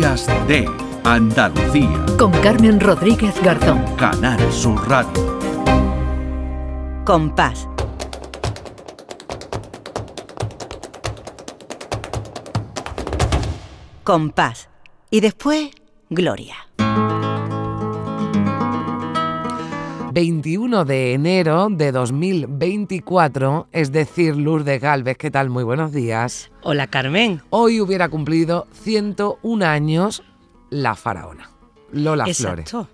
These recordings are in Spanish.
Días de Andalucía. Con Carmen Rodríguez Garzón. Canal Sur Radio. Compás. Compás. Y después, Gloria. 21 de enero de 2024, es decir, Lourdes Galvez, ¿qué tal? Muy buenos días. Hola Carmen. Hoy hubiera cumplido 101 años la faraona, Lola Exacto. Flores.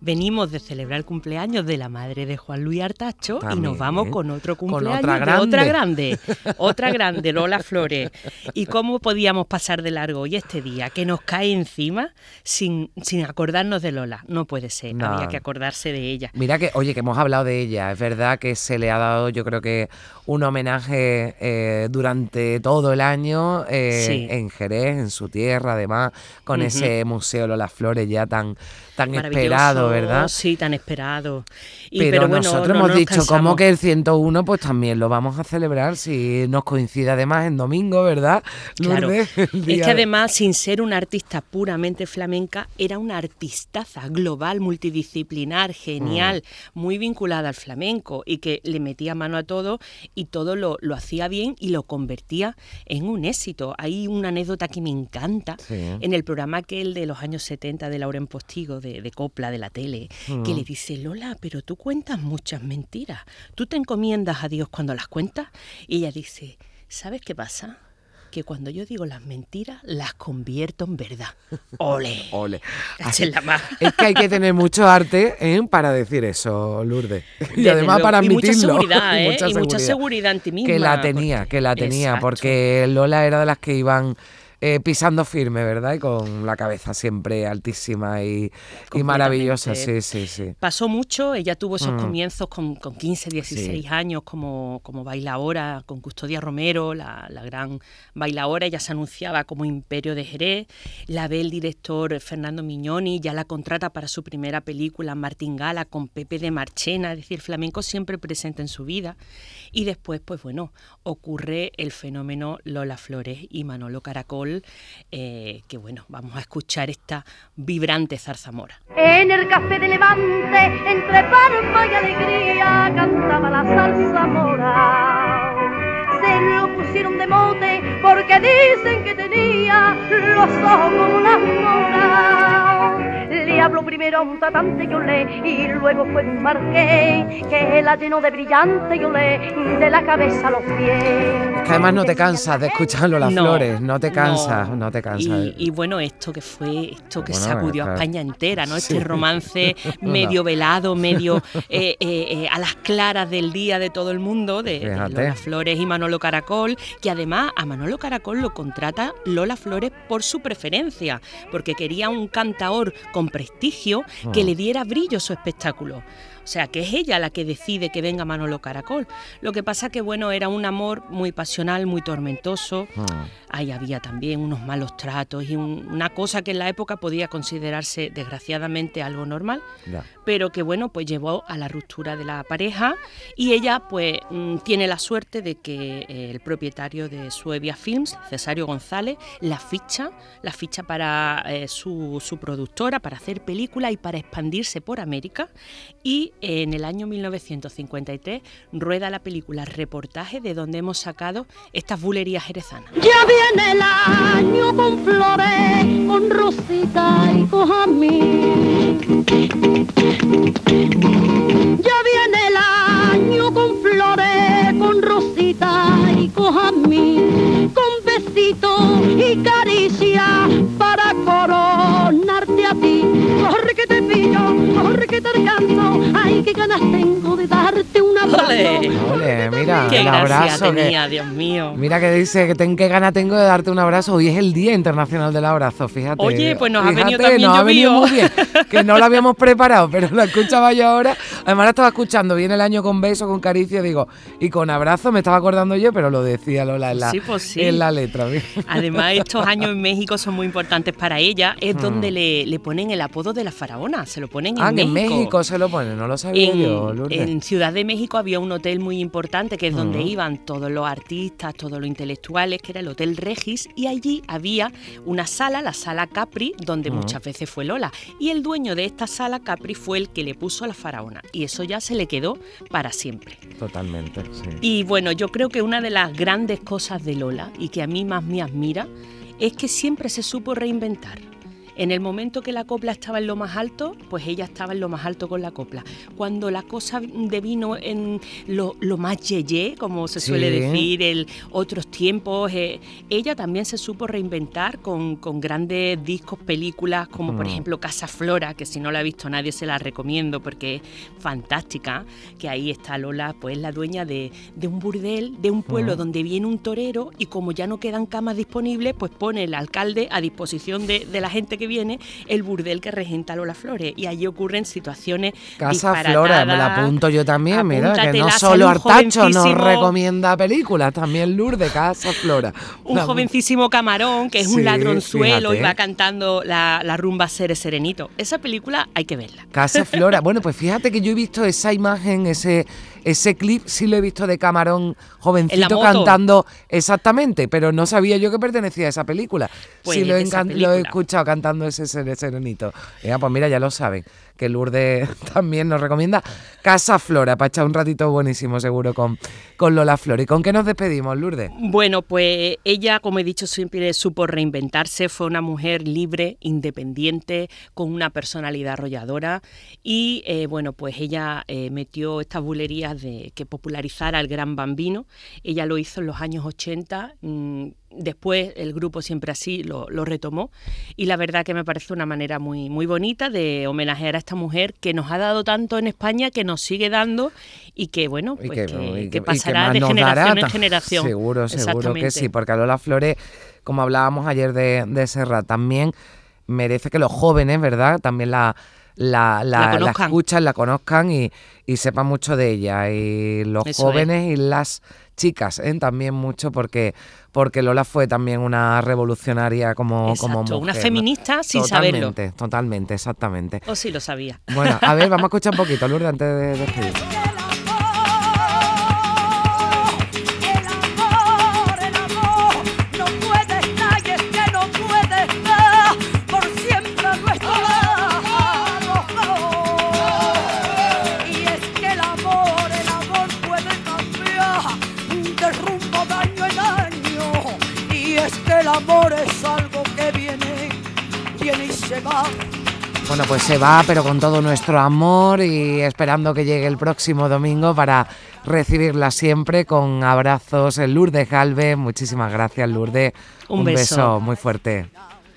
Venimos de celebrar el cumpleaños de la madre de Juan Luis Artacho y nos vamos con otro Con cumpleaños otra de grande. otra grande, otra grande, Lola Flores. ¿Y cómo podíamos pasar de largo hoy este día que nos cae encima sin, sin acordarnos de Lola? No puede ser, No. había que acordarse de ella. Mira que, oye, que hemos hablado de ella. Es verdad que se le ha dado, yo creo que, un homenaje eh, durante todo el año eh, Sí. en Jerez, en su tierra, además, con ese Museo Lola Flores ya tan, tan Maravilloso, esperado, ¿verdad? Sí, tan esperado. Y, pero, bueno, nosotros no hemos nos dicho como cansamos. que el 101 pues también lo vamos a celebrar si nos coincide además en domingo, ¿verdad? Claro. Lourdes? El Es que de- además, sin ser una artista puramente flamenca, era una artistaza global, multidisciplinar, genial, Mm. muy vinculada al flamenco y que le metía mano a todo y todo lo, lo hacía bien y lo convertía en un éxito. Hay una anécdota que me encanta Sí. en el programa aquel de los años 70 de Lauren Postigo, de, de Copla, de la tele, que le dice, Lola, pero tú cuentas muchas mentiras. ¿Tú te encomiendas a Dios cuando las cuentas? Y ella dice, ¿sabes qué pasa? Que cuando yo digo las mentiras, las convierto en verdad. ¡Ole! Ole. La. Es que hay que tener mucho arte ¿eh? para decir eso, Lourdes. Y Desde además luego. para Y mucha admitirlo. seguridad, ¿eh? Y mucha seguridad en ti Que la misma, tenía, porque- que la tenía, Exacto. porque Lola era de las que iban eh, pisando firme, ¿verdad? Y con la cabeza siempre altísima y, y maravillosa, sí, sí, sí. Pasó mucho, ella tuvo esos Mm. comienzos con, con 15, 16 Sí. años como, como bailaora, con Custodia Romero, la, la gran bailaora, ella se anunciaba como Imperio de Jerez, la ve el director Fernando Mignoni, ya la contrata para su primera película, Martín Gala, con Pepe de Marchena, es decir, flamenco siempre presente en su vida, y después, pues bueno, ocurre el fenómeno Lola Flores y Manolo Caracol, eh, que bueno, vamos a escuchar esta vibrante zarzamora. En el café de Levante, entre palma y alegría, cantaba la salsa mora. Se lo pusieron de mote porque dicen que tenía los ojos como una mora. Primero un tratante y luego fue un marqués que la llenó de brillante y olé, de la cabeza a los pies. Que además no te cansas de escucharlo las No, flores, no te cansas, no. no, te cansas. Y, y bueno, esto que fue, esto que Bueno, sacudió claro. a España entera, ¿no? Este Sí. romance medio velado, medio eh, eh, eh, a las claras del día de todo el mundo, de, de. Lola Flores y Manolo Caracol, que además a Manolo Caracol lo contrata Lola Flores por su preferencia, porque quería un cantaor con prestigio que Mm. le diera brillo a su espectáculo. O sea, que es ella la que decide que venga Manolo Caracol. Lo que pasa que, bueno, era un amor muy pasional, muy tormentoso. Mm. Ahí había también unos malos tratos y un- una cosa que en la época podía considerarse desgraciadamente algo normal, Ya. pero que bueno, pues llevó a la ruptura de la pareja y ella pues mm, tiene la suerte de que eh, el propietario de Suevia Films, Cesario González, la ficha, la ficha para eh, su, su productora, para hacer películas y para expandirse por América y en el año 1953 rueda la película Reportaje de donde hemos sacado estas bulerías jerezanas. Ya viene el año con flores, con rosita y con qué ganas tengo de darte un abrazo. Mira, ¡Qué el gracia abrazo que- tenía, Dios mío! Mira que dice que ten qué gana tengo de darte un abrazo. Hoy es el Día Internacional del Abrazo, fíjate. Oye, pues nos ha venido también nos ha venido llovido. muy bien. Que no lo habíamos preparado, pero lo escuchaba yo ahora. Además la estaba escuchando, viene el año con beso, con caricia, digo, y con abrazo me estaba acordando yo, pero lo decía Lola en la, Sí, pues sí. en la letra. Además, estos años en México son muy importantes para ella. Es Hmm. donde le, le ponen el apodo de la faraona. Se lo ponen en Ah, que México. en México se lo pone, no lo sabía En, yo, Lourdes. en Ciudad de México había un hotel muy importante que es donde iban todos los artistas, todos los intelectuales, que era el Hotel Regis, y allí había una sala, la sala Capri, donde muchas veces fue Lola. Y el dueño de esta sala Capri fue el que le puso a la faraona, y eso ya se le quedó para siempre. Totalmente, sí. Y bueno, yo creo que una de las grandes cosas de Lola y que a mí más me admira es que siempre se supo reinventar. En el momento que la copla estaba en lo más alto, pues ella estaba en lo más alto con la copla. Cuando la cosa devino en lo, lo más yeye, como se suele Sí. decir, el otros tiempos, eh, ella también se supo reinventar con, con grandes discos, películas, como por Mm. ejemplo Casa Flora, que si no la ha visto nadie se la recomiendo porque es fantástica, que ahí está Lola, pues la dueña de, de un burdel, de un pueblo Mm. donde viene un torero y como ya no quedan camas disponibles, pues pone el alcalde a disposición de, de la gente que viene el burdel que regenta Lola Flores y allí ocurren situaciones Casa Flora, me la apunto yo también, mira, que no solo Artacho nos recomienda películas, también Lourdes Casa Flora. Un jovencísimo camarón que es un ladronzuelo y va cantando la, la rumba Sere Serenito. Esa película hay que verla. Casa Flora. Bueno, pues fíjate que yo he visto esa imagen, ese, ese clip, sí lo he visto de Camarón jovencito cantando exactamente, pero no sabía yo que pertenecía a esa película. Pues sí lo he, lo escuchado cantando ese Sere- serenito. Ya, pues mira, ya lo saben, que Lourdes también nos recomienda Casa Flora, para echar un ratito buenísimo seguro con, con Lola Flor. ¿Y con qué nos despedimos, Lourdes? Bueno, pues ella, como he dicho, siempre supo reinventarse, fue una mujer libre, independiente, con una personalidad arrolladora y eh, bueno, pues ella eh, metió estas bulerías de que popularizara el gran bambino. Ella lo hizo en los años 80. mm, Después el grupo siempre así lo, retomó y la verdad que me parece una manera muy, muy bonita de homenajear a esta mujer que nos ha dado tanto en España, que nos sigue dando y que bueno, Y pues que, y que y pasará de generación dará. en generación. Seguro, seguro que sí, porque a Lola Flores, como hablábamos ayer de, de Serra, también merece que los jóvenes, ¿verdad? También la, la, la, La la conozcan. escuchan, la conozcan y, y sepan mucho de ella. Y los Eso jóvenes y las chicas ¿eh? también mucho porque porque Lola fue también una revolucionaria como, como mujer. una ¿no? feminista sin saberlo. Totalmente, totalmente, exactamente. O sí lo sabía. Bueno, a ver, vamos a escuchar un poquito, Lourdes, antes de despedir. Bueno, pues se va, pero con todo nuestro amor y esperando que llegue el próximo domingo para recibirla siempre con abrazos. en Lourdes Galvez, muchísimas gracias, Lourdes. Un beso. muy fuerte.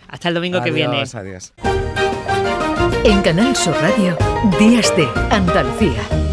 Hasta el domingo que viene. Adiós, adiós. En Canal Sur Radio, Días de Andalucía.